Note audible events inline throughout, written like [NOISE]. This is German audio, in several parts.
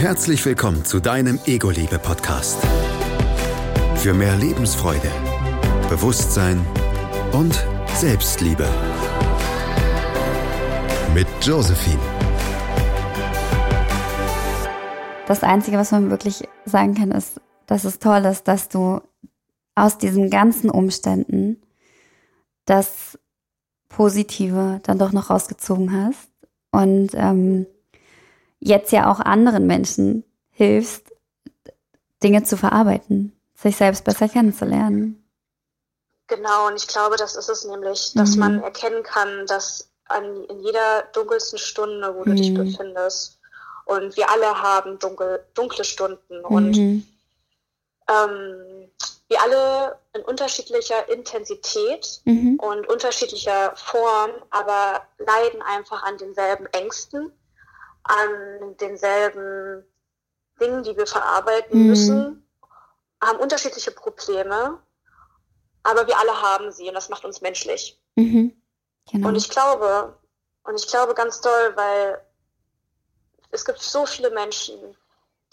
Herzlich willkommen zu deinem Ego-Liebe-Podcast. Für mehr Lebensfreude, Bewusstsein und Selbstliebe. Mit Josephine. Das Einzige, was man wirklich sagen kann, ist, dass es toll ist, dass du aus diesen ganzen Umständen das Positive dann doch noch rausgezogen hast und ähm, jetzt ja auch anderen Menschen hilfst, Dinge zu verarbeiten, sich selbst besser kennenzulernen. Genau, und ich glaube, das ist es nämlich, dass mhm. man erkennen kann, dass an, in jeder dunkelsten Stunde, wo du mhm. dich befindest, und wir alle haben dunkel, dunkle Stunden mhm. und ähm, wir alle in unterschiedlicher Intensität mhm. und unterschiedlicher Form, aber leiden einfach an denselben Ängsten, an denselben Dingen, die wir verarbeiten mhm. müssen, haben unterschiedliche Probleme, aber wir alle haben sie und das macht uns menschlich. Mhm. Genau. Und ich glaube, und ich glaube ganz doll, weil es gibt so viele Menschen,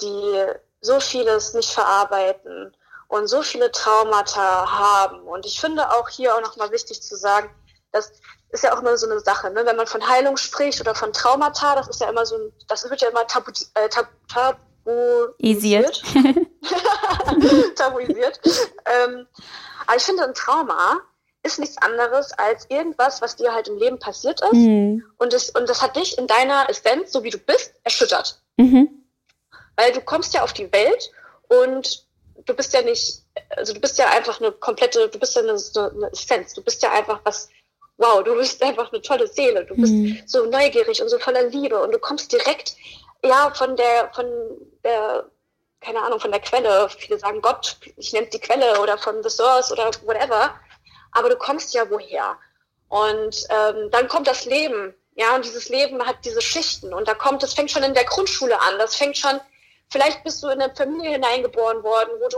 die so vieles nicht verarbeiten und so viele Traumata haben. Und ich finde auch hier auch nochmal wichtig zu sagen, das ist ja auch immer so eine Sache, ne? wenn man von Heilung spricht oder von Traumata, das ist ja immer so ein, das wird ja immer tabu, äh, tab, tabuisiert. [LAUGHS] tabuisiert. ähm, aber ich finde, ein Trauma ist nichts anderes als irgendwas, was dir halt im Leben passiert ist. Mhm. Und, das, und das hat dich in deiner Essenz, so wie du bist, erschüttert. Mhm. Weil du kommst ja auf die Welt und du bist ja nicht, also du bist ja einfach eine komplette, du bist ja eine, eine Essenz, du bist ja einfach was, wow, du bist einfach eine tolle Seele, du bist mhm. so neugierig und so voller Liebe und du kommst direkt, ja, von der, von der, keine Ahnung, von der Quelle, viele sagen Gott, ich nenne es die Quelle oder von The Source oder whatever, aber du kommst ja woher. Und ähm, dann kommt das Leben, ja, und dieses Leben hat diese Schichten und da kommt, das fängt schon in der Grundschule an, das fängt schon Vielleicht bist du in eine Familie hineingeboren worden, wo du,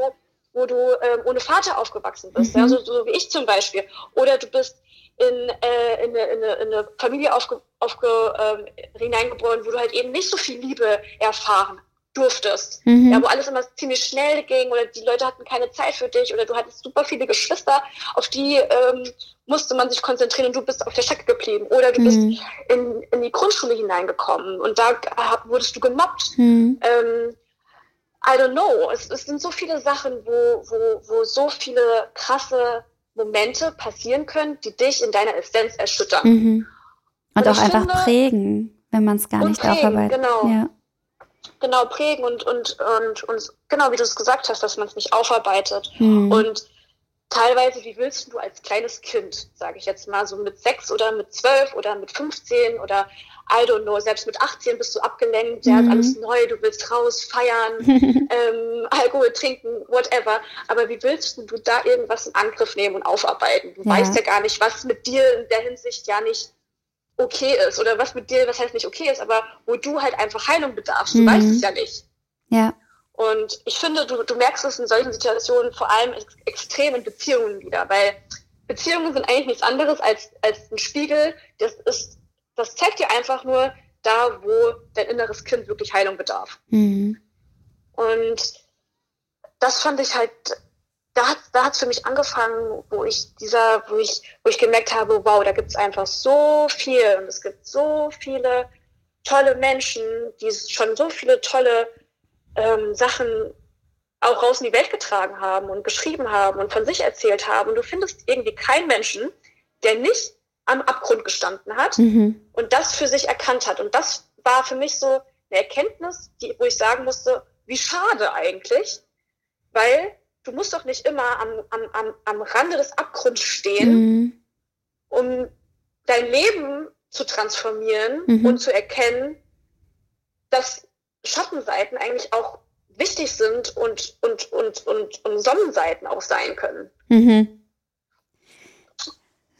wo du ähm, ohne Vater aufgewachsen bist, mhm. ja, so, so, wie ich zum Beispiel. Oder du bist in, äh, in, eine, in, eine, in eine Familie aufge, aufge, ähm, hineingeboren, wo du halt eben nicht so viel Liebe erfahren durftest. Mhm. Ja, wo alles immer ziemlich schnell ging oder die Leute hatten keine Zeit für dich oder du hattest super viele Geschwister, auf die ähm, musste man sich konzentrieren und du bist auf der Strecke geblieben. Oder du mhm. bist in, in die Grundschule hineingekommen und da wurdest du gemobbt. Mhm. Ähm, I don't know. Es, es sind so viele Sachen, wo, wo, wo so viele krasse Momente passieren können, die dich in deiner Essenz erschüttern. Mhm. Und, und, auch einfach finde, prägen, wenn man es gar nicht prägen, aufarbeitet. Genau. Ja genau prägen und, und, und, und genau wie du es gesagt hast, dass man es nicht aufarbeitet. Mhm. Und teilweise, wie willst du als kleines Kind, sage ich jetzt mal, so mit sechs oder mit zwölf oder mit 15 oder I don't know, selbst mit 18 bist du abgelenkt, ja, mhm. alles neu, du willst raus, feiern, [LAUGHS] ähm, Alkohol trinken, whatever. Aber wie willst du da irgendwas in Angriff nehmen und aufarbeiten? Du ja. weißt ja gar nicht, was mit dir in der Hinsicht ja nicht okay ist oder was mit dir, was heißt nicht okay ist, aber wo du halt einfach Heilung bedarfst. Du mhm. weißt es ja nicht. Ja. Und ich finde, du, du merkst es in solchen Situationen vor allem ex extrem in Beziehungen wieder, weil Beziehungen sind eigentlich nichts anderes als, als ein Spiegel. Das ist, das zeigt dir einfach nur da, wo dein inneres Kind wirklich Heilung bedarf. Mhm. Und das fand ich halt da hat da hat's für mich angefangen, wo ich dieser, wo ich, wo ich gemerkt habe, wow, da gibt's einfach so viel und es gibt so viele tolle Menschen, die schon so viele tolle ähm, Sachen auch raus in die Welt getragen haben und geschrieben haben und von sich erzählt haben. Und du findest irgendwie keinen Menschen, der nicht am Abgrund gestanden hat mhm. und das für sich erkannt hat. Und das war für mich so eine Erkenntnis, die, wo ich sagen musste, wie schade eigentlich, weil du musst doch nicht immer am, am, am, am Rande des Abgrunds stehen, mhm. um dein Leben zu transformieren mhm. und zu erkennen, dass Schattenseiten eigentlich auch wichtig sind und, und, und, und, und Sonnenseiten auch sein können. Mhm.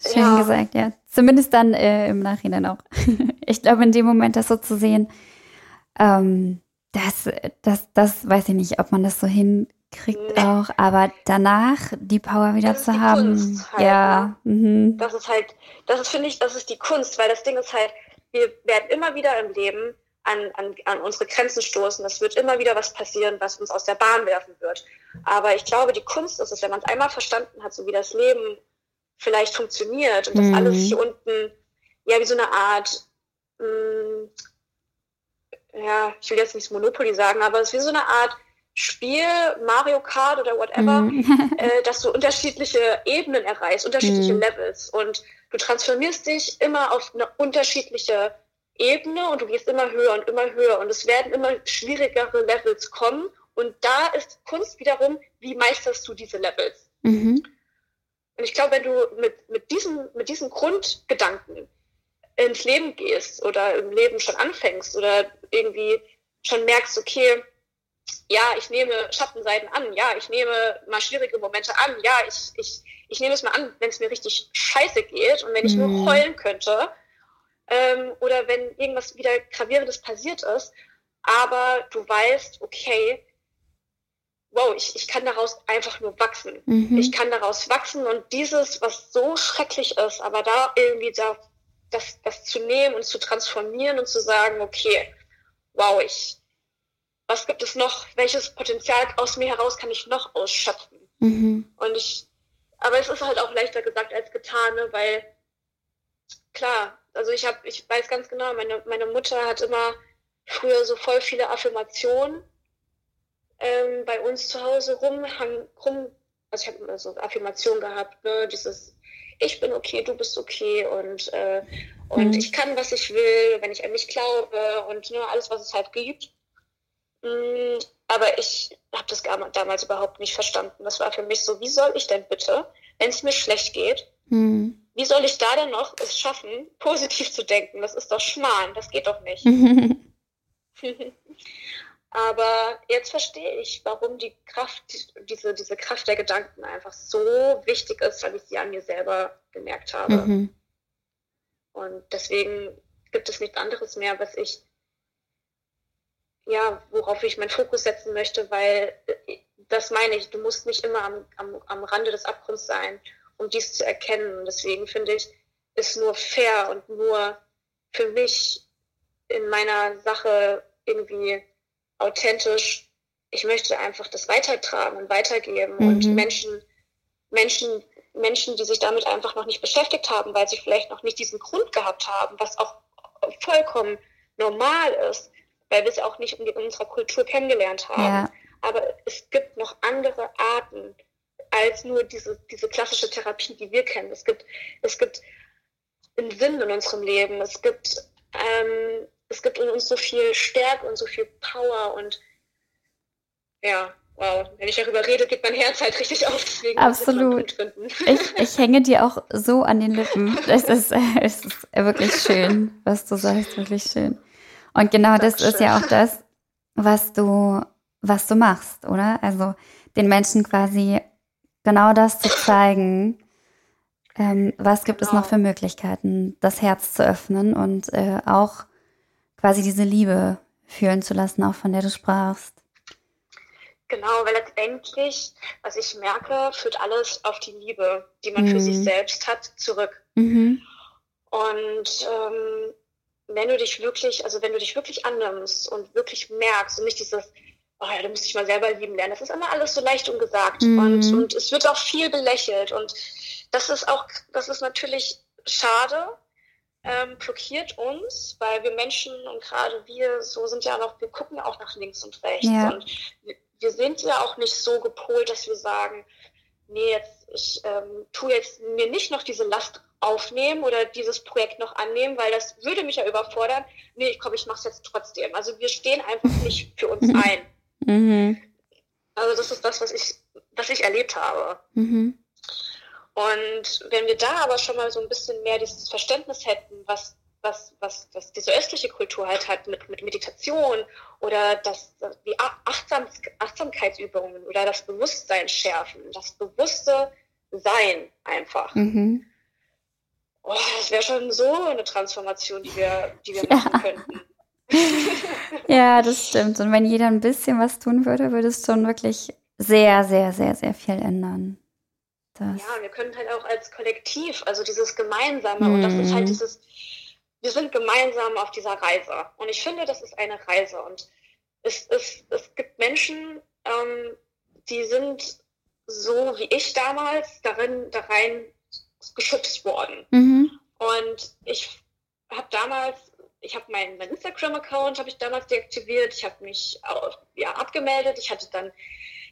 Schön ja. gesagt, ja. Zumindest dann äh, im Nachhinein auch. [LAUGHS] ich glaube, in dem Moment das so zu sehen, ähm, das, das, das weiß ich nicht, ob man das so hin kriegt nee. auch, aber danach die Power wieder das zu haben. Halt, ja. Ne? Mhm. Das ist halt, das ist, finde ich, das ist die Kunst, weil das Ding ist halt, wir werden immer wieder im Leben an, an, an unsere Grenzen stoßen. Es wird immer wieder was passieren, was uns aus der Bahn werfen wird. Aber ich glaube, die Kunst ist es, wenn man es einmal verstanden hat, so wie das Leben vielleicht funktioniert und das mhm. alles hier unten, ja, wie so eine Art, mh, mm, ja, ich will jetzt nicht Monopoly sagen, aber es ist wie so eine Art Spiel, Mario Kart oder whatever, mhm. [LAUGHS] äh, dass du unterschiedliche Ebenen erreichst, unterschiedliche mhm. Levels und du transformierst dich immer auf eine unterschiedliche Ebene und du gehst immer höher und immer höher und es werden immer schwierigere Levels kommen und da ist Kunst wiederum, wie meisterst du diese Levels? Mhm. Und ich glaube, wenn du mit, mit, diesem, mit diesem Grundgedanken ins Leben gehst oder im Leben schon anfängst oder irgendwie schon merkst, okay, ja, ich nehme Schattenseiten an, ja, ich nehme mal schwierige Momente an, ja, ich, ich, ich nehme es mal an, wenn es mir richtig scheiße geht und wenn ich mhm. nur heulen könnte ähm, oder wenn irgendwas wieder Gravierendes passiert ist, aber du weißt, okay, wow, ich, ich kann daraus einfach nur wachsen. Mhm. Ich kann daraus wachsen und dieses, was so schrecklich ist, aber da irgendwie da, das, das zu nehmen und zu transformieren und zu sagen, okay, wow, ich, was gibt es noch, welches Potenzial aus mir heraus kann ich noch ausschöpfen? Mhm. Und ich, aber es ist halt auch leichter gesagt als getan, ne? weil klar, also ich habe, ich weiß ganz genau, meine, meine Mutter hat immer früher so voll viele Affirmationen ähm, bei uns zu Hause rumhang, rum, also ich habe immer so Affirmationen gehabt, ne, dieses ich bin okay, du bist okay und, äh, und mhm. ich kann, was ich will, wenn ich an mich glaube und ne, alles, was es halt gibt. Mm, aber ich habe das damals überhaupt nicht verstanden. Das war für mich so, wie soll ich denn bitte, wenn es mir schlecht geht, mhm. wie soll ich da denn noch es schaffen, positiv zu denken? Das ist doch Schmarrn, das geht doch nicht. [LAUGHS] [LAUGHS] Aber jetzt verstehe ich, warum die Kraft, diese, diese Kraft der Gedanken einfach so wichtig ist, weil ich sie an mir selber gemerkt habe. Mhm. Und deswegen gibt es nichts anderes mehr, was ich, ja, worauf ich meinen Fokus setzen möchte, weil das meine ich, du musst nicht immer am, am, am Rande des Abgrunds sein, um dies zu erkennen. Und deswegen finde ich, ist nur fair und nur für mich in meiner Sache irgendwie authentisch, ich möchte einfach das weitertragen und weitergeben mhm. und Menschen, Menschen, Menschen, die sich damit einfach noch nicht beschäftigt haben, weil sie vielleicht noch nicht diesen Grund gehabt haben, was auch vollkommen normal ist, weil wir es auch nicht in unserer Kultur kennengelernt haben. Ja. Aber es gibt noch andere Arten als nur diese, diese klassische Therapie, die wir kennen. Es gibt, es gibt einen Sinn in unserem Leben. Es gibt ähm, es gibt in uns so viel Stärke und so viel Power und ja, wow, wenn ich darüber rede, geht mein Herz halt richtig auf. Deswegen Absolut. Ich, ich hänge dir auch so an den Lippen. [LAUGHS] Es ist, es ist wirklich schön, was du sagst, wirklich schön. Und genau Dankeschön. das ist ja auch das, was du, was du machst, oder? Also den Menschen quasi genau das zu zeigen, ähm, was gibt genau. es noch genau. für Möglichkeiten, das Herz zu öffnen und äh, auch quasi diese Liebe fühlen zu lassen, auch von der du sprachst. Genau, weil letztendlich, was ich merke, führt alles auf die Liebe, die man mhm. für sich mhm. selbst hat, zurück. Mhm. Und ähm, wenn du dich wirklich, also wenn du dich wirklich annimmst und wirklich merkst und nicht dieses, oh ja, du musst dich mal selber lieben lernen, das ist immer alles so leicht und gesagt mhm. und, und es wird auch viel belächelt und das ist auch, das ist natürlich schade, ähm, blockiert uns, weil wir Menschen und gerade wir so sind ja noch, wir gucken auch nach links und rechts ja. und wir, sind ja auch nicht so gepolt, dass wir sagen, nee, jetzt ich ähm, tue jetzt mir nicht noch diese Last aufnehmen oder dieses Projekt noch annehmen, weil das würde mich ja überfordern. Nee, ich komme, ich mache es jetzt trotzdem. Also wir stehen einfach [LAUGHS] nicht für uns ein. Mhm. Also das ist das, was ich, was ich erlebt habe. Mhm. Und wenn wir da aber schon mal so ein bisschen mehr dieses Verständnis hätten, was, was, was, was diese östliche Kultur halt hat mit, mit Meditation oder das, die Achtsam, Achtsamkeitsübungen oder das Bewusstsein schärfen, das bewusste Sein einfach. Mhm. Oh, das wäre schon so eine Transformation, die wir, die wir ja. machen könnten. [LAUGHS] ja, das stimmt. Und wenn jeder ein bisschen was tun würde, würde es schon wirklich sehr, sehr, sehr, sehr viel ändern das. Ja, wir können halt auch als Kollektiv, also dieses Gemeinsame, mhm. und das ist halt mhm. dieses, wir sind gemeinsam auf dieser Reise. Und ich finde, das ist eine Reise. Und es, es, es gibt Menschen, ähm, die sind so wie ich damals darin, da rein geschützt worden. Mhm. Und ich habe damals, ich habe meinen mein Instagram-Account habe ich damals deaktiviert, ich habe mich auch, ja, abgemeldet, ich hatte dann,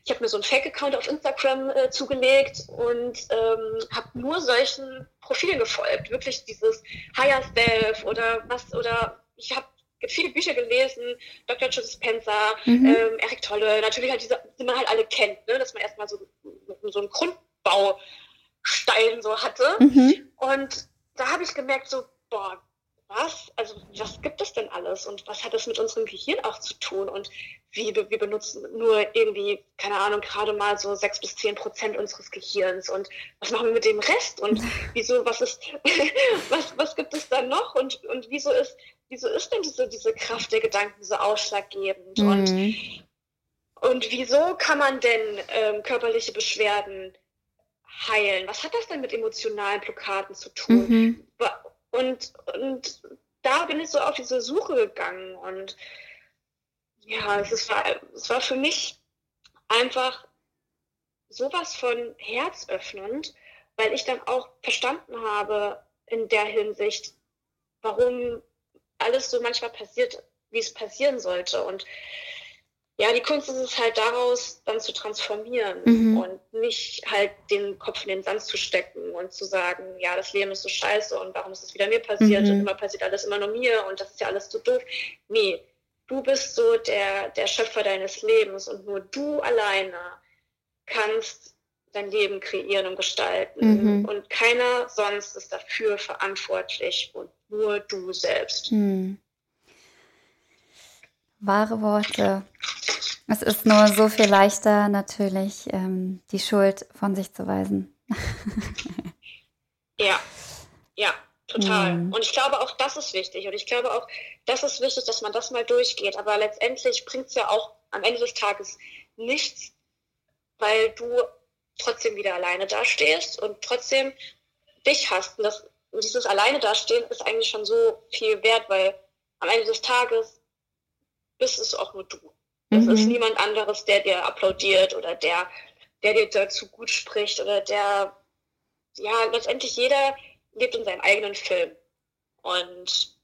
ich habe mir so einen Fake-Account auf Instagram äh, zugelegt und ähm, habe nur solchen Profilen gefolgt, wirklich dieses Higher Self oder was oder ich habe viele Bücher gelesen, Dr. Joe Spencer, mhm. ähm, Eric Tolle, natürlich halt diese, die man halt alle kennt, ne? dass man erstmal so, so einen Grundbaustein so hatte. Mhm. Und da habe ich gemerkt, so, boah, was? Also, was gibt es denn alles? Und was hat das mit unserem Gehirn auch zu tun? Und wie wir benutzen nur irgendwie, keine Ahnung, gerade mal so sechs bis zehn Prozent unseres Gehirns. Und was machen wir mit dem Rest? Und [LAUGHS] wieso, was ist, [LAUGHS] was, was gibt es da noch? Und, und wieso ist, wieso ist denn diese, diese Kraft der Gedanken so ausschlaggebend? Mhm. Und, und wieso kann man denn ähm, körperliche Beschwerden heilen? Was hat das denn mit emotionalen Blockaden zu tun? Mhm. Und, und da bin ich so auf diese Suche gegangen und ja, es war, es war für mich einfach sowas von herzöffnend, weil ich dann auch verstanden habe in der Hinsicht, warum alles so manchmal passiert, wie es passieren sollte. Und ja, die Kunst ist es halt daraus dann zu transformieren mhm. und nicht halt den Kopf in den Sand zu stecken und zu sagen, ja, das Leben ist so scheiße und warum ist es wieder mir passiert mhm. und immer passiert alles immer nur mir und das ist ja alles so doof. Nee, du bist so der, der Schöpfer deines Lebens und nur du alleine kannst dein Leben kreieren und gestalten mhm. und keiner sonst ist dafür verantwortlich und nur du selbst. Mhm. Wahre Worte. Es ist nur so viel leichter, natürlich ähm, die Schuld von sich zu weisen. [LAUGHS] ja, ja, total. Mhm. Und ich glaube auch, das ist wichtig. Und ich glaube auch, das ist wichtig, dass man das mal durchgeht. Aber letztendlich bringt es ja auch am Ende des Tages nichts, weil du trotzdem wieder alleine dastehst und trotzdem dich hast. Und das, dieses alleine dastehen ist eigentlich schon so viel wert, weil am Ende des Tages bist es auch nur du. Es mhm. ist niemand anderes, der dir applaudiert oder der, der dir dazu gut spricht oder der, ja, letztendlich jeder lebt in seinem eigenen Film. Und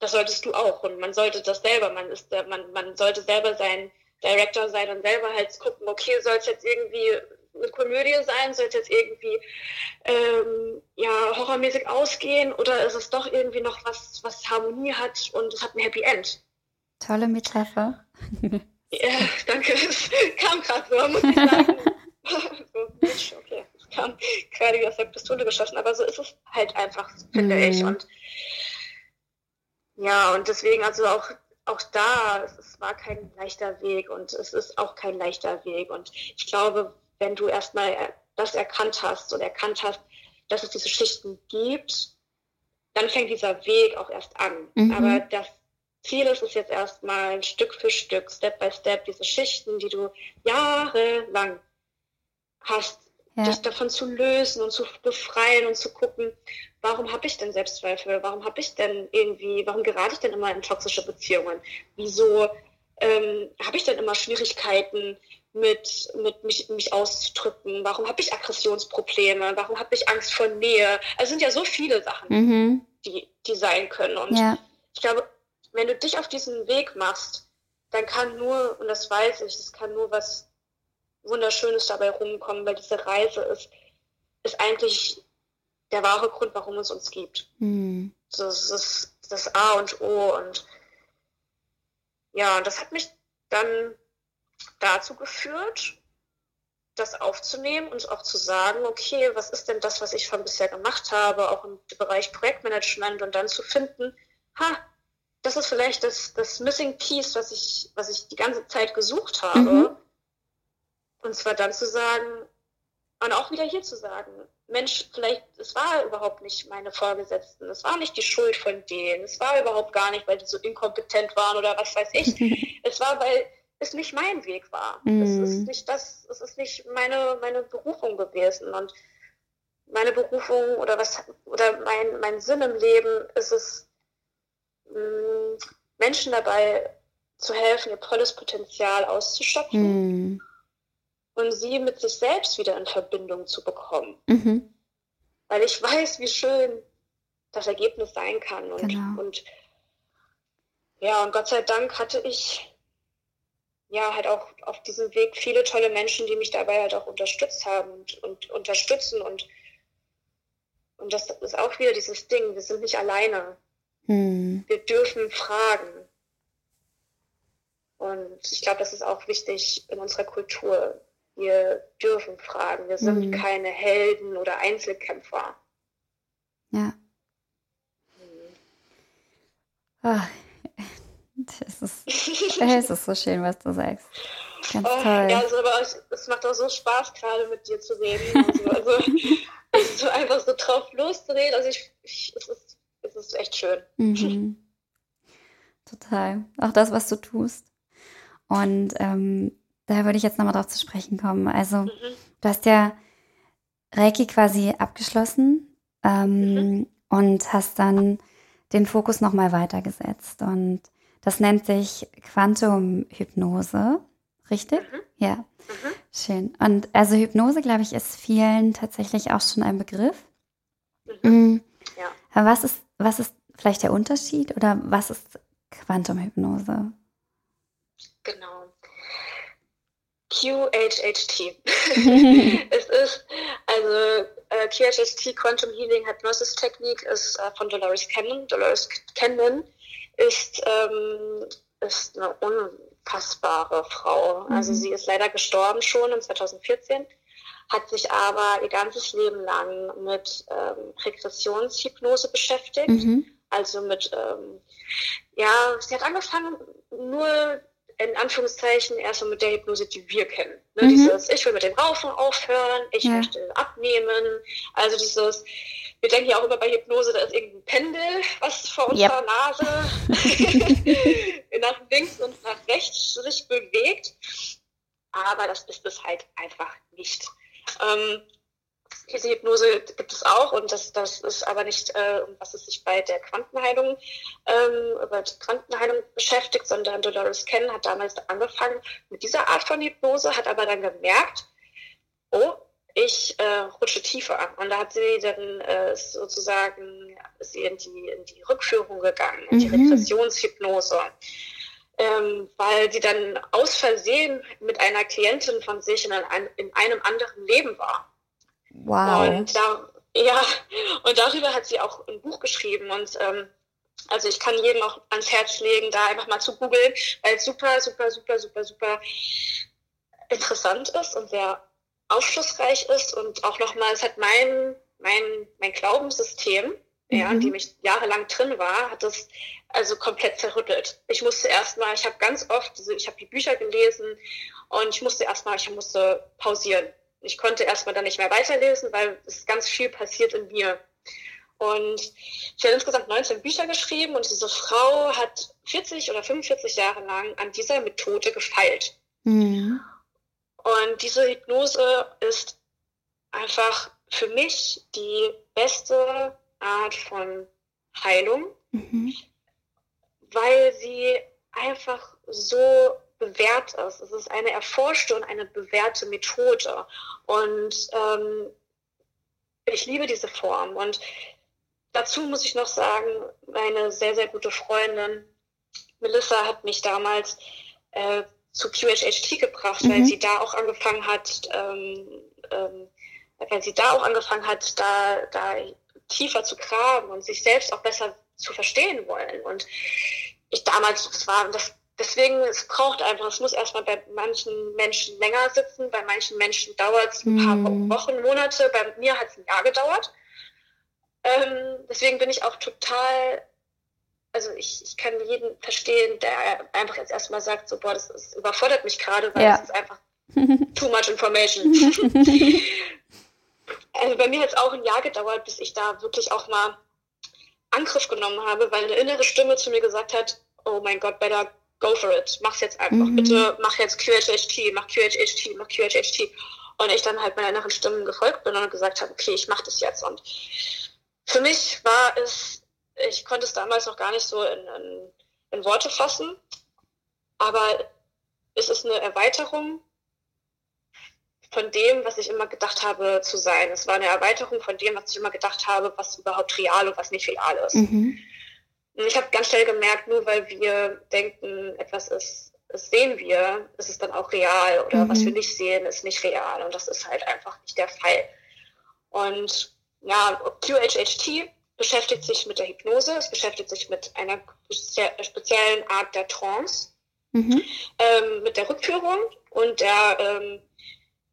das solltest du auch. Und man sollte das selber, man ist, man, man sollte selber sein Director sein und selber halt gucken, okay, soll es jetzt irgendwie eine Komödie sein, soll es jetzt irgendwie ähm, ja, horrormäßig ausgehen oder ist es doch irgendwie noch was, was Harmonie hat und es hat ein Happy End? Tolle Metapher. Ja, danke. Es kam gerade so, muss ich sagen. [LAUGHS] so, okay. Es kam gerade wie aus der Pistole geschossen, aber so ist es halt einfach, finde mhm. ich. Und ja, und deswegen, also auch, auch da, es, es war kein leichter Weg und es ist auch kein leichter Weg. Und ich glaube, wenn du erstmal das erkannt hast und erkannt hast, dass es diese Schichten gibt, dann fängt dieser Weg auch erst an. Mhm. Aber das Ziel ist es jetzt erstmal Stück für Stück, Step by Step, diese Schichten, die du jahrelang hast, ja. dich davon zu lösen und zu befreien und zu gucken, warum habe ich denn Selbstzweifel? Warum habe ich denn irgendwie, warum gerate ich denn immer in toxische Beziehungen? Wieso ähm, habe ich denn immer Schwierigkeiten mit, mit mich, mich auszudrücken? Warum habe ich Aggressionsprobleme? Warum habe ich Angst vor Nähe? Also es sind ja so viele Sachen, mhm. die, die sein können. Und ja. ich glaube, wenn du dich auf diesen Weg machst, dann kann nur, und das weiß ich, es kann nur was Wunderschönes dabei rumkommen, weil diese Reise ist, ist eigentlich der wahre Grund, warum es uns gibt. Mhm. Das ist das A und O und ja, das hat mich dann dazu geführt, das aufzunehmen und auch zu sagen, okay, was ist denn das, was ich schon bisher gemacht habe, auch im Bereich Projektmanagement und dann zu finden, ha, das ist vielleicht das, das Missing Piece, was ich, was ich die ganze Zeit gesucht habe. Mhm. Und zwar dann zu sagen, und auch wieder hier zu sagen, Mensch, vielleicht, es war überhaupt nicht meine Vorgesetzten, es war nicht die Schuld von denen, es war überhaupt gar nicht, weil die so inkompetent waren oder was weiß ich. [LAUGHS] es war, weil es nicht mein Weg war. Mhm. Es ist nicht das, es ist nicht meine, meine Berufung gewesen. Und meine Berufung oder was oder mein, mein Sinn im Leben ist es, Menschen dabei zu helfen, ihr volles Potenzial auszuschöpfen mm. und sie mit sich selbst wieder in Verbindung zu bekommen. Mhm. Weil ich [LAUGHS] weiß, wie schön das Ergebnis sein kann. Und, genau. und ja, und Gott sei Dank hatte ich ja halt auch auf diesem Weg viele tolle Menschen, die mich dabei halt auch unterstützt haben und, und unterstützen und und das ist auch wieder dieses Ding, wir sind nicht alleine. Hm. Wir dürfen fragen. Und ich glaube, das ist auch wichtig in unserer Kultur. Wir dürfen fragen. Wir sind hm. keine Helden oder Einzelkämpfer. Ja. Hm. Oh, das ist, es ist so schön, was du sagst. Ganz oh, toll. Ja, also, aber es, es, macht auch so Spaß, gerade mit dir zu reden. Also, also [LAUGHS] so einfach so drauf loszureden. Also ich, ich, es, ist, ist echt schön. Mhm. Total. Auch das, was du tust. Und ähm, da würde ich jetzt nochmal drauf zu sprechen kommen. Also, mhm. du hast ja Reiki quasi abgeschlossen ähm, mhm. und hast dann den Fokus nochmal weitergesetzt. Und das nennt sich Quantum-Hypnose, richtig? Mhm. Ja. Mhm. Schön. Und also Hypnose, glaube ich, ist vielen tatsächlich auch schon ein Begriff. Mhm. mhm. Ja. Aber was ist, was ist vielleicht der Unterschied oder was ist Quantumhypnose? Genau. QHHT. [LAUGHS] es ist, also äh, QHHT, Quantum Healing Hypnosis Technik, ist äh, von Dolores Cannon. Dolores Cannon ist, ähm, ist eine unfassbare Frau. Mhm. Also sie ist leider gestorben schon in 2014, hat sich aber ihr ganzes Leben lang mit ähm, Regressionshypnose beschäftigt. Mhm. Also mit, ähm, ja, sie hat angefangen nur in Anführungszeichen erstmal mit der Hypnose, die wir kennen. Ne, mhm. Dieses, ich will mit dem Rauchen aufhören, ich ja. möchte abnehmen. Also dieses, wir denken ja auch immer bei Hypnose, da ist irgendein Pendel, was vor unserer yep. Nase [LAUGHS] [LAUGHS] nach links und nach rechts sich bewegt. Aber das ist es halt einfach nicht. Ähm, diese Hypnose gibt es auch und das, das ist aber nicht, äh, was es sich bei der Quantenheilung, ähm, über die Quantenheilung beschäftigt, sondern Dolores Ken hat damals angefangen mit dieser Art von Hypnose, hat aber dann gemerkt, oh, ich äh, rutsche tiefer. Und da hat sie dann äh, sozusagen ist sie in die, in die Rückführung gegangen, in die mhm. Regressionshypnose. Ähm, weil sie dann aus Versehen mit einer Klientin von sich in, ein, in einem anderen Leben war. Wow. Und da, ja, und darüber hat sie auch ein Buch geschrieben und ähm, also ich kann jedem auch ans Herz legen, da einfach mal zu googeln, weil es super, super, super, super, super interessant ist und sehr aufschlussreich ist und auch nochmal, es hat mein, mein, mein Glaubenssystem, mhm. ja, in dem ich jahrelang drin war, hat es also komplett zerrüttelt. Ich musste erstmal, ich habe ganz oft, also ich habe die Bücher gelesen und ich musste erstmal, ich musste pausieren. Ich konnte erstmal dann nicht mehr weiterlesen, weil es ganz viel passiert in mir. Und ich habe insgesamt 19 Bücher geschrieben und diese Frau hat 40 oder 45 Jahre lang an dieser Methode gefeilt. Mhm. Und diese Hypnose ist einfach für mich die beste Art von Heilung, mhm. weil sie einfach so bewährt ist. Es ist eine erforschte und eine bewährte Methode. Und ähm, ich liebe diese Form. Und dazu muss ich noch sagen, meine sehr, sehr gute Freundin Melissa hat mich damals äh, zu QHHT gebracht, mhm. weil sie da auch angefangen hat, ähm, ähm, weil sie da auch angefangen hat, da, da tiefer zu graben und sich selbst auch besser zu verstehen wollen. Und ich damals, das war, das, deswegen, es braucht einfach, es muss erstmal bei manchen Menschen länger sitzen, bei manchen Menschen dauert es ein paar mhm. Wochen, Monate, bei mir hat es ein Jahr gedauert. Ähm, deswegen bin ich auch total also ich, ich kann jeden verstehen, der einfach jetzt erstmal sagt, so, boah, das, das überfordert mich gerade, weil ja. das ist einfach too much information. [LAUGHS] [LAUGHS] also bei mir hat es auch ein Jahr gedauert, bis ich da wirklich auch mal Angriff genommen habe, weil eine innere Stimme zu mir gesagt hat, oh mein Gott, better go for it, mach's jetzt einfach, mhm. bitte mach jetzt QHHT, mach QHHT, mach QHHT. Und ich dann halt meiner inneren Stimme gefolgt bin und gesagt habe, okay, ich mach das jetzt. Und für mich war es ich konnte es damals noch gar nicht so in, in, in Worte fassen, aber es ist eine Erweiterung von dem, was ich immer gedacht habe zu sein. Es war eine Erweiterung von dem, was ich immer gedacht habe, was überhaupt real und was nicht real ist. Mhm. Und ich habe ganz schnell gemerkt, nur weil wir denken, etwas ist, das sehen wir, ist es dann auch real oder mhm. was wir nicht sehen, ist nicht real. Und das ist halt einfach nicht der Fall. Und ja, QHHT beschäftigt sich mit der Hypnose, es beschäftigt sich mit einer speziellen Art der Trance, mhm. ähm, mit der Rückführung und der ähm,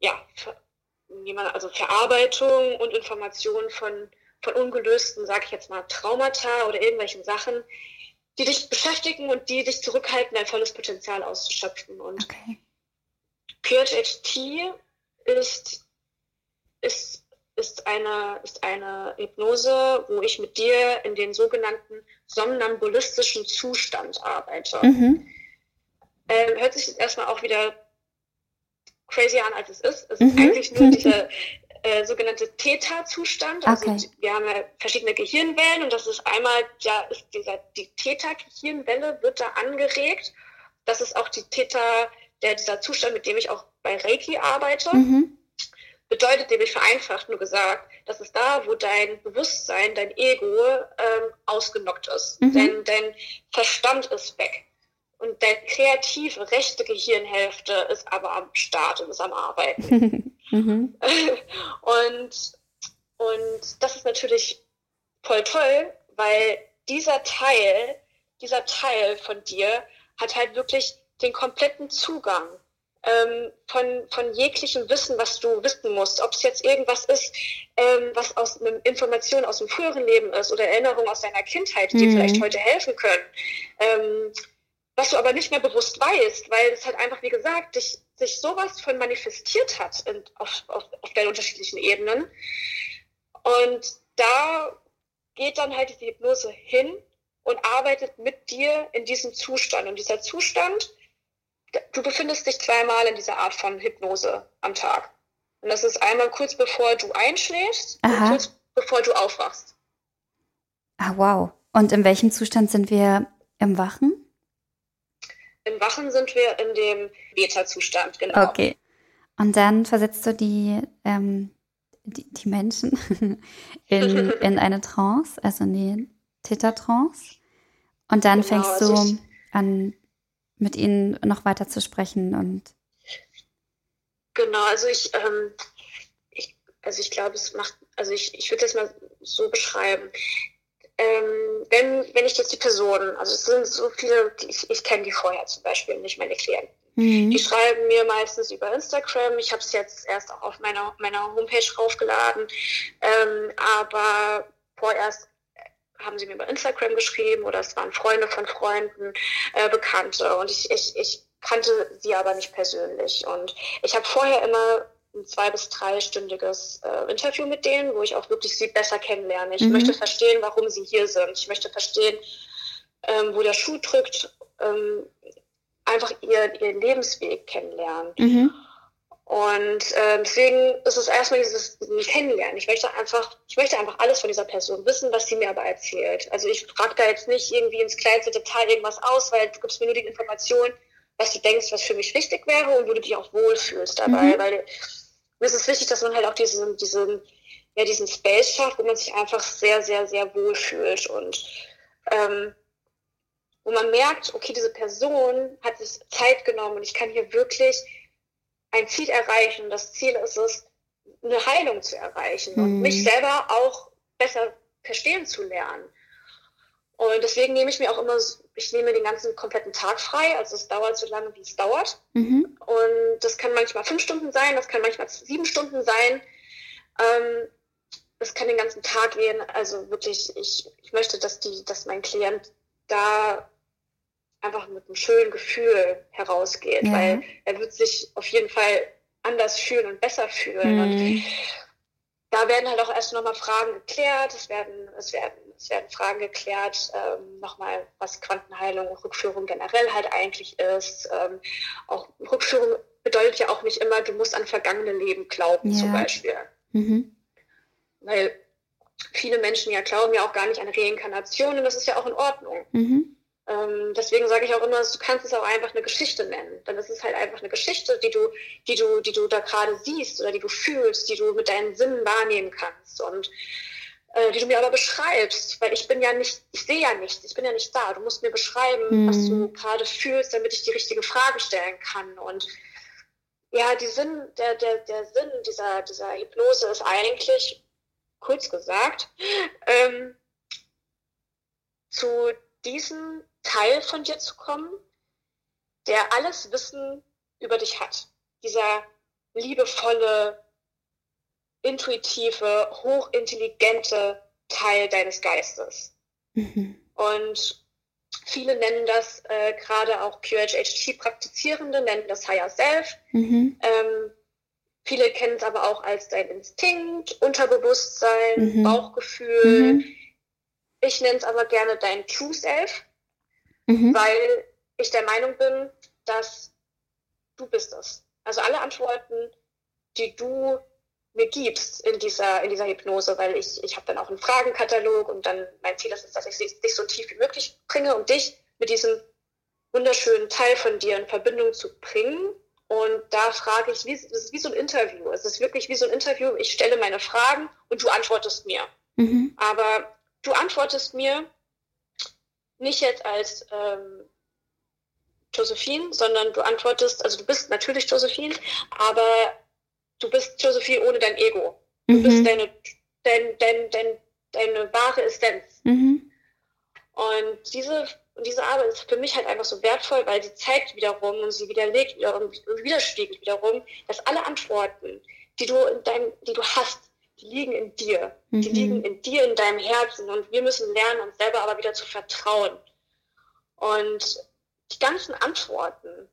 ja, also Verarbeitung und Information von, von ungelösten, sage ich jetzt mal, Traumata oder irgendwelchen Sachen, die dich beschäftigen und die dich zurückhalten, dein volles Potenzial auszuschöpfen. Und okay. PHHT ist, ist, ist, eine, ist eine Hypnose, wo ich mit dir in den sogenannten somnambulistischen Zustand arbeite. Mhm. Ähm, hört sich jetzt erstmal auch wieder crazy an, als es ist. Es mhm. ist eigentlich nur dieser [LAUGHS] äh, sogenannte Theta-Zustand. Also okay. wir haben ja verschiedene Gehirnwellen und das ist einmal, ja, ist dieser, die Theta-Gehirnwelle wird da angeregt. Das ist auch die Theta, der, dieser Zustand, mit dem ich auch bei Reiki arbeite. Mhm. Bedeutet nämlich vereinfacht nur gesagt, das ist da, wo dein Bewusstsein, dein Ego ähm, ausgenockt ist. Mhm. Dein, dein Verstand ist weg. Und der kreative rechte Gehirnhälfte ist aber am Start und ist am Arbeiten. [LAUGHS] mhm. [LAUGHS] und, und das ist natürlich voll toll, weil dieser Teil, dieser Teil von dir hat halt wirklich den kompletten Zugang ähm, von, von jeglichem Wissen, was du wissen musst. Ob es jetzt irgendwas ist, ähm, was aus einem Information aus dem früheren Leben ist oder Erinnerungen aus deiner Kindheit, die mhm. vielleicht heute helfen können. Ähm, was du aber nicht mehr bewusst weißt, weil es halt einfach, wie gesagt, dich, sich sowas von manifestiert hat in, auf, auf, auf den unterschiedlichen Ebenen. Und da geht dann halt die Hypnose hin und arbeitet mit dir in diesem Zustand. Und dieser Zustand, du befindest dich zweimal in dieser Art von Hypnose am Tag. Und das ist einmal kurz bevor du einschläfst Aha. und kurz bevor du aufwachst. Ah, wow. Und in welchem Zustand sind wir im Wachen? Im Wachen sind wir in dem Beta-Zustand, genau. Okay. Und dann versetzt du die, ähm, die, die, Menschen [LAUGHS] in, [LAUGHS] in eine Trance, also in die Theta-Trance. Und dann genau, fängst also du ich, an, mit ihnen noch weiter zu sprechen und. Genau, also ich, ähm, ich also ich glaube, es macht, also ich, ich würde das mal so beschreiben ähm, wenn, wenn ich jetzt die Personen, also es sind so viele, ich, ich kenne die vorher zum Beispiel, nicht meine Klienten. Mhm. Die schreiben mir meistens über Instagram. Ich habe es jetzt erst auch auf meiner, meiner Homepage raufgeladen. Ähm, aber vorerst haben sie mir über Instagram geschrieben oder es waren Freunde von Freunden, äh, Bekannte. Und ich, ich, ich kannte sie aber nicht persönlich. Und ich habe vorher immer ein zwei- bis dreistündiges äh, Interview mit denen, wo ich auch wirklich sie besser kennenlerne. Ich mhm. möchte verstehen, warum sie hier sind. Ich möchte verstehen, ähm, wo der Schuh drückt, ähm, einfach ihr, ihren Lebensweg kennenlernen. Mhm. Und äh, deswegen ist es erstmal dieses Kennenlernen. Ich möchte einfach, ich möchte einfach alles von dieser Person wissen, was sie mir aber erzählt. Also ich frage da jetzt nicht irgendwie ins kleinste Detail irgendwas aus, weil du gibst mir nur die Information, was du denkst, was für mich wichtig wäre und wo du dich auch wohlfühlst dabei. Mhm. Weil ist es wichtig, dass man halt auch diesen, diesen, ja, diesen Space schafft, wo man sich einfach sehr, sehr, sehr wohl fühlt und ähm, wo man merkt, okay, diese Person hat sich Zeit genommen und ich kann hier wirklich ein Ziel erreichen. Das Ziel ist es, eine Heilung zu erreichen mhm. und mich selber auch besser verstehen zu lernen. Und deswegen nehme ich mir auch immer, ich nehme den ganzen kompletten Tag frei, also es dauert so lange, wie es dauert. Mhm. Und das kann manchmal fünf Stunden sein, das kann manchmal sieben Stunden sein. Ähm, das kann den ganzen Tag gehen. Also wirklich, ich, ich möchte, dass die, dass mein Klient da einfach mit einem schönen Gefühl herausgeht, ja. weil er wird sich auf jeden Fall anders fühlen und besser fühlen. Mhm. Und da werden halt auch erst nochmal Fragen geklärt, es werden, es werden es werden Fragen geklärt, ähm, nochmal, was Quantenheilung, Rückführung generell halt eigentlich ist. Ähm, auch Rückführung bedeutet ja auch nicht immer, du musst an vergangene Leben glauben, ja. zum Beispiel. Mhm. Weil viele Menschen ja glauben ja auch gar nicht an Reinkarnation und das ist ja auch in Ordnung. Mhm. Ähm, deswegen sage ich auch immer, du kannst es auch einfach eine Geschichte nennen. Dann ist es halt einfach eine Geschichte, die du, die du, die du da gerade siehst oder die du fühlst, die du mit deinen Sinnen wahrnehmen kannst und äh, die du mir aber beschreibst, weil ich bin ja nicht, ich sehe ja nichts, ich bin ja nicht da. Du musst mir beschreiben, mhm. was du gerade fühlst, damit ich die richtige Frage stellen kann. Und ja, die Sinn, der, der, der Sinn dieser, dieser Hypnose ist eigentlich, kurz gesagt, ähm, zu diesem Teil von dir zu kommen, der alles Wissen über dich hat. Dieser liebevolle, intuitive, hochintelligente Teil deines Geistes. Mhm. Und viele nennen das, äh, gerade auch QHHT-Praktizierende, nennen das Higher Self. Mhm. Ähm, viele kennen es aber auch als dein Instinkt, Unterbewusstsein, mhm. Bauchgefühl. Mhm. Ich nenne es aber gerne dein True Self, mhm. weil ich der Meinung bin, dass du bist es. Also alle Antworten, die du mir gibst in dieser, in dieser Hypnose, weil ich, ich habe dann auch einen Fragenkatalog und dann mein Ziel ist es, dass ich dich so tief wie möglich bringe, um dich mit diesem wunderschönen Teil von dir in Verbindung zu bringen. Und da frage ich, wie, es ist wie so ein Interview. Es ist wirklich wie so ein Interview. Ich stelle meine Fragen und du antwortest mir. Mhm. Aber du antwortest mir nicht jetzt als ähm, Josephine, sondern du antwortest, also du bist natürlich Josephine, aber du bist Josephine ohne dein Ego. Du mhm. bist deine, dein, dein, dein, deine wahre Essenz. Mhm. Und diese, diese Arbeit ist für mich halt einfach so wertvoll, weil sie zeigt wiederum und sie widerlegt wiederum und widerspiegelt wiederum, dass alle Antworten, die du in deinem, die du hast, liegen in dir. Mhm. Die liegen in dir, in deinem Herzen. Und wir müssen lernen, uns selber aber wieder zu vertrauen. Und die ganzen Antworten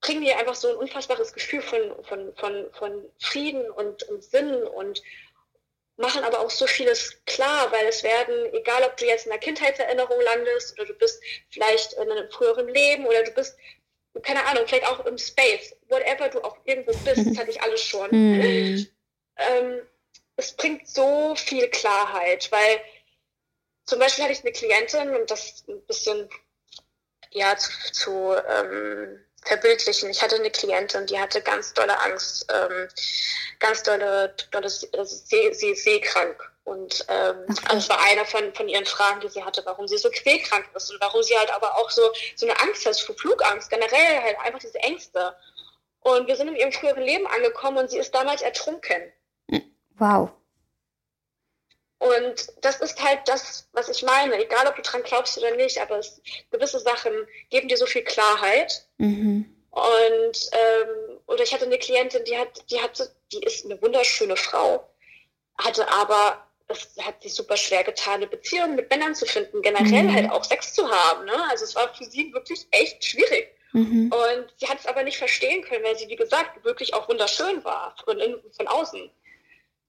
bringen dir einfach so ein unfassbares Gefühl von, von, von, von Frieden und, und Sinn und machen aber auch so vieles klar, weil es werden, egal ob du jetzt in einer Kindheitserinnerung landest oder du bist vielleicht in einem früheren Leben oder du bist, keine Ahnung, vielleicht auch im Space, whatever du auch irgendwo bist, das [LAUGHS] hatte ich alles schon. Mhm. Ähm, es bringt so viel Klarheit, weil zum Beispiel hatte ich eine Klientin und das ein bisschen ja zu, zu ähm, verbildlichen. Ich hatte eine Klientin, die hatte ganz dolle Angst, ähm, ganz dolle, dolle also See, See, seekrank. Und ähm, okay. also das war einer von, von ihren Fragen, die sie hatte, warum sie so quälkrank ist und warum sie halt aber auch so, so eine Angst hat, Flugangst, generell halt einfach diese Ängste. Und wir sind in ihrem früheren Leben angekommen und sie ist damals ertrunken. Wow. Und das ist halt das, was ich meine. Egal, ob du dran glaubst oder nicht, aber es, gewisse Sachen geben dir so viel Klarheit. Mhm. Und ähm, oder ich hatte eine Klientin, die hat, die hatte, die ist eine wunderschöne Frau, hatte aber es hat sich super schwer getan, eine Beziehung mit Männern zu finden, generell mhm. halt auch Sex zu haben. Ne? Also es war für sie wirklich echt schwierig. Mhm. Und sie hat es aber nicht verstehen können, weil sie, wie gesagt, wirklich auch wunderschön war, von, von außen.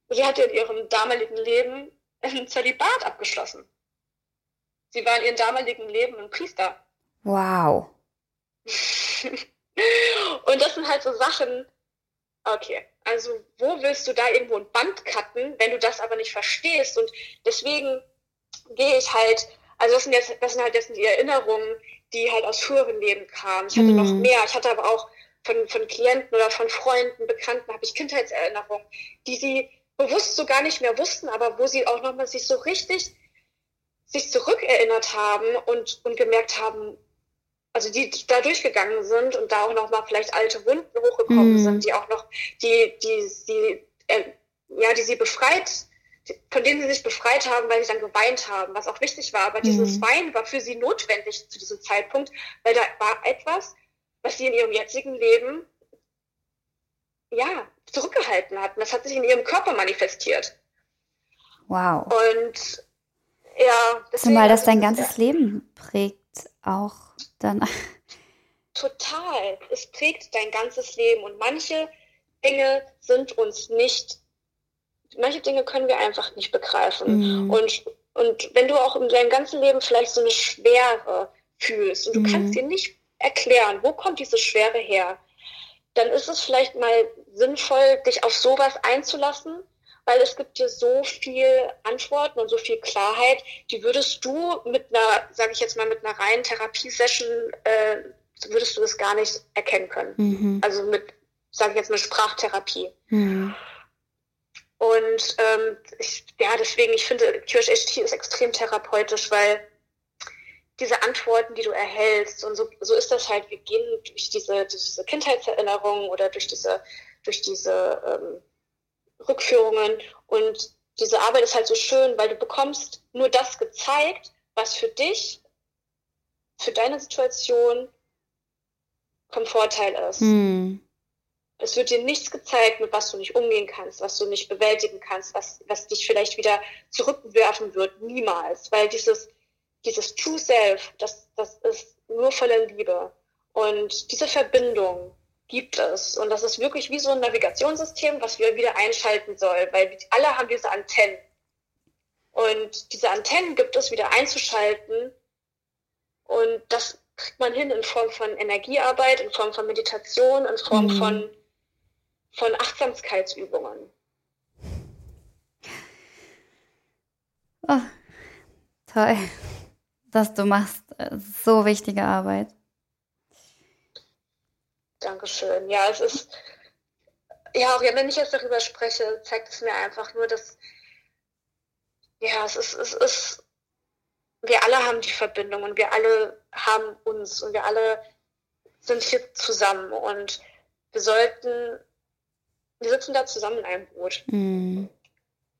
Sie hatte in ihrem damaligen Leben ein Zölibat abgeschlossen. Sie war in ihrem damaligen Leben ein Priester. Wow. [LAUGHS] und das sind halt so Sachen, okay, also wo willst du da irgendwo ein Band cutten, wenn du das aber nicht verstehst? Und deswegen gehe ich halt, also das sind jetzt, das sind halt jetzt die Erinnerungen, die halt aus früheren Leben kamen. Ich hatte mm. noch mehr, ich hatte aber auch von, von Klienten oder von Freunden, Bekannten, habe ich Kindheitserinnerungen, die sie bewusst so gar nicht mehr wussten, aber wo sie auch nochmal sich so richtig sich zurückerinnert haben und, und gemerkt haben, also die, die da durchgegangen sind und da auch nochmal vielleicht alte Wunden hochgekommen mm. sind, die auch noch, die, die, die, äh, ja, die sie befreit, von denen sie sich befreit haben, weil sie dann geweint haben, was auch wichtig war. Aber mm. dieses Weinen war für sie notwendig zu diesem Zeitpunkt, weil da war etwas, was sie in ihrem jetzigen Leben ja, zurückgehalten hatten. Das hat sich in ihrem Körper manifestiert. Wow. Und ja, deswegen, Zumal das dein ganzes Leben prägt auch dann. Total. Es prägt dein ganzes Leben und manche Dinge sind uns nicht, manche Dinge können wir einfach nicht begreifen. Mm. Und, und wenn du auch in deinem ganzen Leben vielleicht so eine Schwere fühlst und du mm. kannst dir nicht erklären, wo kommt diese Schwere her, dann ist es vielleicht mal sinnvoll, dich auf sowas einzulassen weil es gibt dir so viel Antworten und so viel Klarheit, die würdest du mit einer, sage ich jetzt mal, mit einer reinen Therapiesession, äh, würdest du das gar nicht erkennen können. Mhm. Also mit, sage ich jetzt mal, Sprachtherapie. Mhm. Und ähm, ich, ja, deswegen, ich finde, QHHT ist extrem therapeutisch, weil diese Antworten, die du erhältst, und so, so ist das halt, wir gehen durch diese, diese Kindheitserinnerungen oder durch diese, durch diese ähm, Rückführungen und diese Arbeit ist halt so schön, weil du bekommst nur das gezeigt, was für dich, für deine Situation vom Vorteil ist. Mm. Es wird dir nichts gezeigt, mit was du nicht umgehen kannst, was du nicht bewältigen kannst, was, was dich vielleicht wieder zurückwerfen wird. Niemals. Weil dieses, dieses True Self, das, das ist nur voller Liebe. Und diese Verbindung gibt es. Und das ist wirklich wie so ein Navigationssystem, was wir wieder einschalten sollen, weil alle haben diese Antennen. Und diese Antennen gibt es wieder einzuschalten. Und das kriegt man hin in Form von Energiearbeit, in Form von Meditation, in Form mhm. von, von Achtsamkeitsübungen. Oh, toll, dass du machst. So wichtige Arbeit. Dankeschön. Ja, es ist, ja, auch wenn ich jetzt darüber spreche, zeigt es mir einfach nur, dass, ja, es ist, es ist, wir alle haben die Verbindung und wir alle haben uns und wir alle sind hier zusammen und wir sollten, wir sitzen da zusammen in einem Boot. Mm.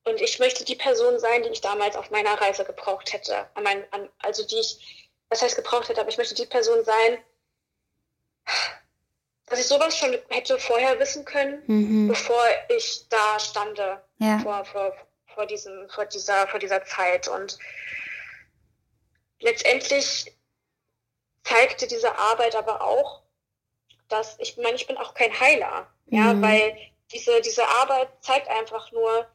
Und ich möchte die Person sein, die ich damals auf meiner Reise gebraucht hätte. An mein, an, also die ich, was heißt gebraucht hätte, aber ich möchte die Person sein, dass ich sowas schon hätte vorher wissen können, mhm. bevor ich da stande ja. vor, vor, vor, diesem, vor, dieser, vor dieser Zeit. Und letztendlich zeigte diese Arbeit aber auch, dass ich meine, ich bin auch kein Heiler, mhm. ja, weil diese, diese Arbeit zeigt einfach nur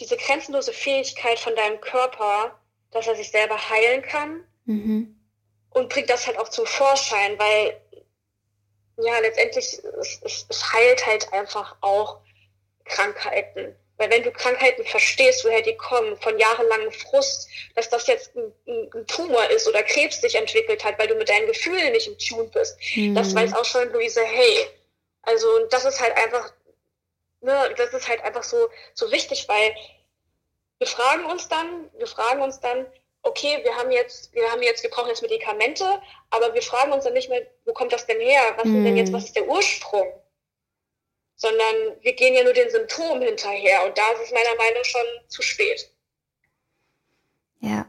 diese grenzenlose Fähigkeit von deinem Körper, dass er sich selber heilen kann mhm. und bringt das halt auch zum Vorschein, weil ja, letztendlich, es, es, es heilt halt einfach auch Krankheiten. Weil wenn du Krankheiten verstehst, woher die kommen, von jahrelangem Frust, dass das jetzt ein, ein, Tumor ist oder Krebs sich entwickelt hat, weil du mit deinen Gefühlen nicht im Tune bist, mhm. das weiß auch schon Luise Hay. Also das ist halt einfach, ne, das ist halt einfach so, so wichtig, weil wir fragen uns dann, wir fragen uns dann, okay, wir haben jetzt, wir haben jetzt, wir brauchen jetzt Medikamente, aber wir fragen uns dann nicht mehr, wo kommt das denn her? Was mm. denn jetzt, was ist der Ursprung? Sondern wir gehen ja nur den Symptomen hinterher und da ist es meiner Meinung nach schon zu spät. Ja.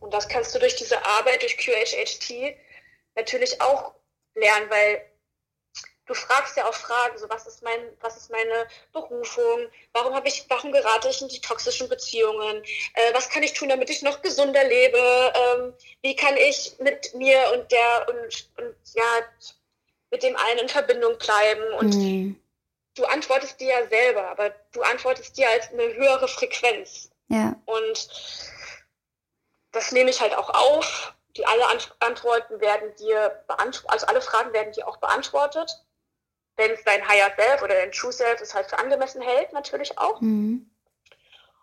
Und das kannst du durch diese Arbeit, durch QHHT natürlich auch lernen, weil du fragst ja auch Fragen, so was ist mein, was ist meine Berufung, warum habe ich, warum gerate ich in die toxischen Beziehungen, äh, was kann ich tun, damit ich noch gesunder lebe, ähm, wie kann ich mit mir und der und, und ja mit dem einen in Verbindung bleiben und mhm. du antwortest dir ja selber, aber du antwortest dir als eine höhere Frequenz. Ja. Und das nehme ich halt auch auf. Die alle Antworten werden dir beantwortet, also alle Fragen werden dir auch beantwortet wenn es dein Higher Self oder dein True Self es halt für angemessen hält, natürlich auch. Mhm.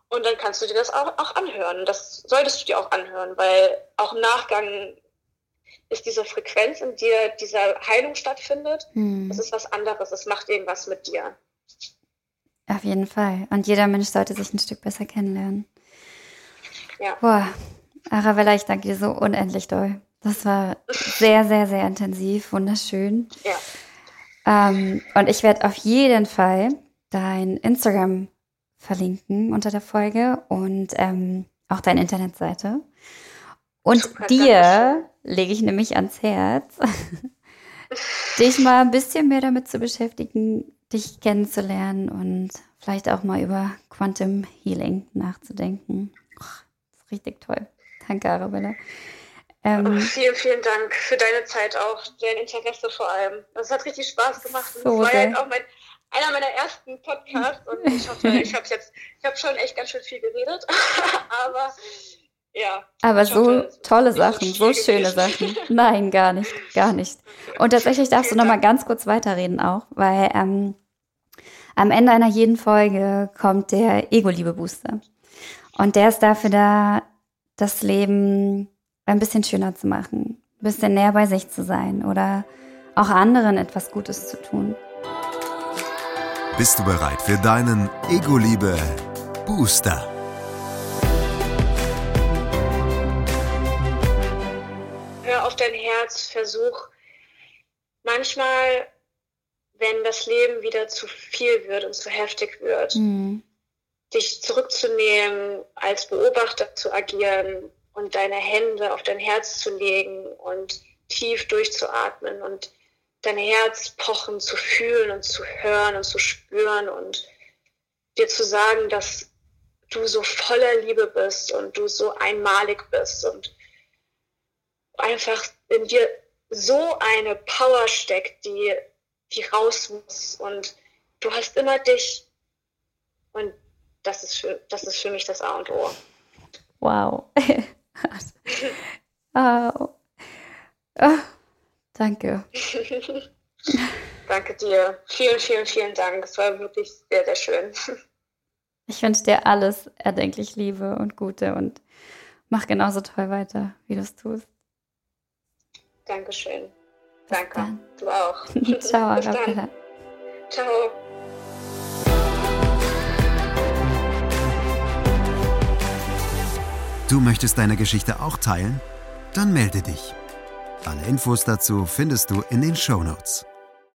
Und dann kannst du dir das auch, auch anhören. Das solltest du dir auch anhören, weil auch im Nachgang ist diese Frequenz, in der diese Heilung stattfindet, mhm. das ist was anderes. Es macht irgendwas mit dir. Auf jeden Fall. Und jeder Mensch sollte sich ein Stück besser kennenlernen. Ja. Boah, Arabella, ich danke dir so unendlich doll. Das war [LAUGHS] sehr, sehr, sehr intensiv, wunderschön. Ja. Ähm, und ich werde auf jeden Fall dein Instagram verlinken unter der Folge und ähm, auch deine Internetseite. Und Super, dir lege ich nämlich ans Herz, [LAUGHS] dich mal ein bisschen mehr damit zu beschäftigen, dich kennenzulernen und vielleicht auch mal über Quantum Healing nachzudenken. Oh, richtig toll. Danke, Arabella. Ähm, vielen, vielen Dank für deine Zeit auch, dein Interesse vor allem. Es hat richtig Spaß gemacht. So das war jetzt auch mein, einer meiner ersten Podcasts und ich hoffe, [LAUGHS] ich habe jetzt, ich habe schon echt ganz schön viel geredet, [LAUGHS] aber ja. Aber so hoffe, tolle Sachen, so, so schöne Sachen. Nein, gar nicht, gar nicht. Und tatsächlich darfst du noch mal ganz kurz weiterreden auch, weil ähm, Am Ende einer jeden Folge kommt der Ego-Liebe-Booster. Und der ist dafür da, das Leben ein bisschen schöner zu machen, ein bisschen näher bei sich zu sein oder auch anderen etwas Gutes zu tun. Bist du bereit für deinen Ego-Liebe-Booster? Hör auf dein Herz, versuch manchmal wenn das Leben wieder zu viel wird und zu heftig wird, mhm. dich zurückzunehmen, als Beobachter zu agieren und deine Hände auf dein Herz zu legen und tief durchzuatmen und dein Herz pochen zu fühlen und zu hören und zu spüren und dir zu sagen, dass du so voller Liebe bist und du so einmalig bist und einfach in dir so eine Power steckt, die die raus muss. Und du hast immer dich. Und das ist für, das ist für mich das A und O. Wow. [LAUGHS] [LAUGHS] oh. Oh. Danke. [LAUGHS] Danke dir. Vielen, vielen, vielen Dank. Es war wirklich sehr, sehr schön. [LAUGHS] Ich wünsche dir alles erdenklich Liebe und Gute und mach genauso toll weiter, wie du es tust. Dankeschön. Danke. Du auch. Ciao, Arabella. Ciao. Du möchtest deine Geschichte auch teilen? Dann melde dich. Alle Infos dazu findest du in den Show Notes.